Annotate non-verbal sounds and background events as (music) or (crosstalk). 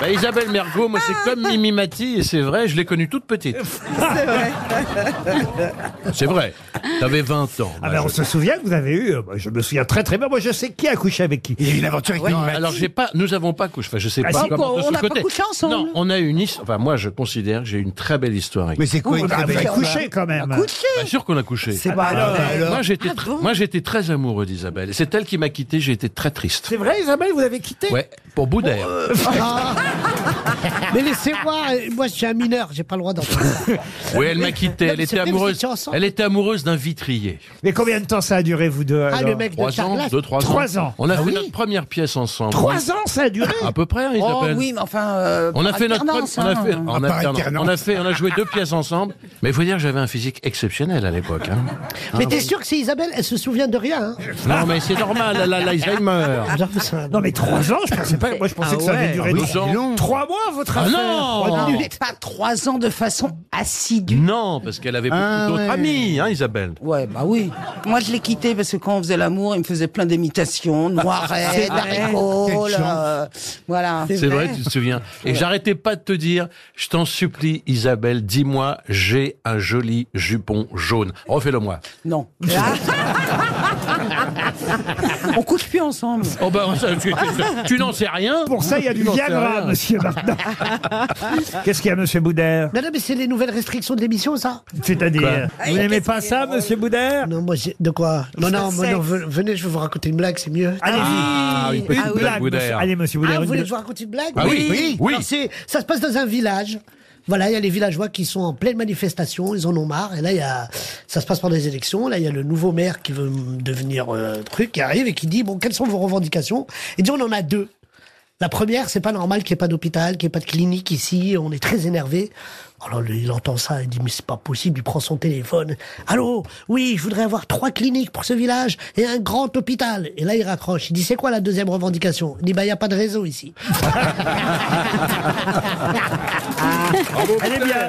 Bah, Isabelle Mergot, moi c'est comme Mimi Mati et c'est vrai, je l'ai connue toute petite. (laughs) C'est vrai. C'est vrai. T'avais 20 ans. Ah ben, on se souvient que vous avez eu, euh, moi, je me souviens très très bien, moi je sais qui a couché avec qui. Il y a eu une aventure avec Mimi Mati. alors j'ai pas, nous avons pas couché. Enfin, je sais Ah, pas si, comment de on ce n'a pas côté. couché ensemble. Non, on a eu une histoire. Enfin, moi, je considère que j'ai eu une très belle histoire avec. Mais c'est quoi Vous une très avez belle couché quand même. Couché. Bien sûr qu'on a couché. C'est pas alors. Moi, j'étais, Ah tr- moi, j'étais très amoureux d'Isabelle. C'est elle qui m'a quitté. J'ai été très triste. C'est vrai Isabelle, vous avez quitté Ouais, pour bout d'air. (laughs) Mais laissez-moi, moi je suis un mineur, j'ai pas le droit d'entendre ça. (laughs) Oui, elle m'a quitté. Non, Elle mais était amoureuse. Elle était amoureuse d'un vitrier. Mais combien de temps ça a duré vous deux Ah, alors le mec de Trois ans, deux, trois ans. Trois ans. On a Ah fait oui notre première pièce ensemble. Trois ans ça a duré À peu près, hein, Oh Isabelle. oui, mais enfin. euh, On a par fait notre, alternance, on a fait, hein. en Ah, par alternance. alternance. on a fait, on a joué deux pièces ensemble. Mais il faut dire que j'avais un physique exceptionnel à l'époque. hein. Mais t'es sûr que c'est Isabelle? Elle se souvient de rien, hein Non, mais c'est normal, elle a l'Alzheimer. Non mais trois ans, je pensais pas. Moi je pensais Ah que ça avait duré Ah trois- c'est long. trois mois votre Ah affaire. non Trois minutes. pas trois ans de façon assidue. Non, parce qu'elle avait beaucoup Ah, d'autres ouais. amis, hein, Isabelle. Ouais, bah oui. Moi, je l'ai quitté parce que quand on faisait l'amour, il me faisait plein d'imitations, (laughs) noiret, haricots, Quelle chance. euh, voilà. C'est vrai, tu te souviens. Et j'arrêtais pas de te dire, je t'en supplie, Isabelle, dis-moi, j'ai un joli jupon jaune. Refais-le-moi. Non. (laughs) on couche plus ensemble. Oh ben, ça, tu, tu- tu n'en sais rien. Pour ça, il y a du Viagra. Monsieur, (laughs) maintenant. Qu'est-ce qu'il y a, monsieur Boudère Non, non, mais c'est les nouvelles restrictions de l'émission, ça C'est-à-dire Ah, Vous n'aimez pas ça, monsieur Boudère Non, moi, j'ai- de quoi Non, non, moi, non, ve- venez, je vais vous raconter une blague, c'est mieux. Allez-y. Ah, une petite Une blague, blague, Boudère. monsieur. Allez, monsieur Ah, Boudère. vous une voulez que je vous raconte une blague Ah oui, oui, oui. Alors, c'est- ça se passe dans un village. Voilà, il y a les villageois qui sont en pleine manifestation, ils en ont marre. Et là, il y a, ça se passe pendant les élections. Là, il y a le nouveau maire qui veut devenir euh, truc, qui arrive et qui dit bon, quelles sont vos revendications? Il dit on en a deux. La première, c'est pas normal qu'il n'y ait pas d'hôpital, qu'il n'y ait pas de clinique ici. On est très énervé. Alors lui, il entend ça, il dit mais c'est pas possible. Il prend son téléphone. Allô, oui, je voudrais avoir trois cliniques pour ce village et un grand hôpital. Et là, il raccroche. Il dit c'est quoi la deuxième revendication? Il dit bah il y a pas de réseau ici. (laughs) Elle est bien.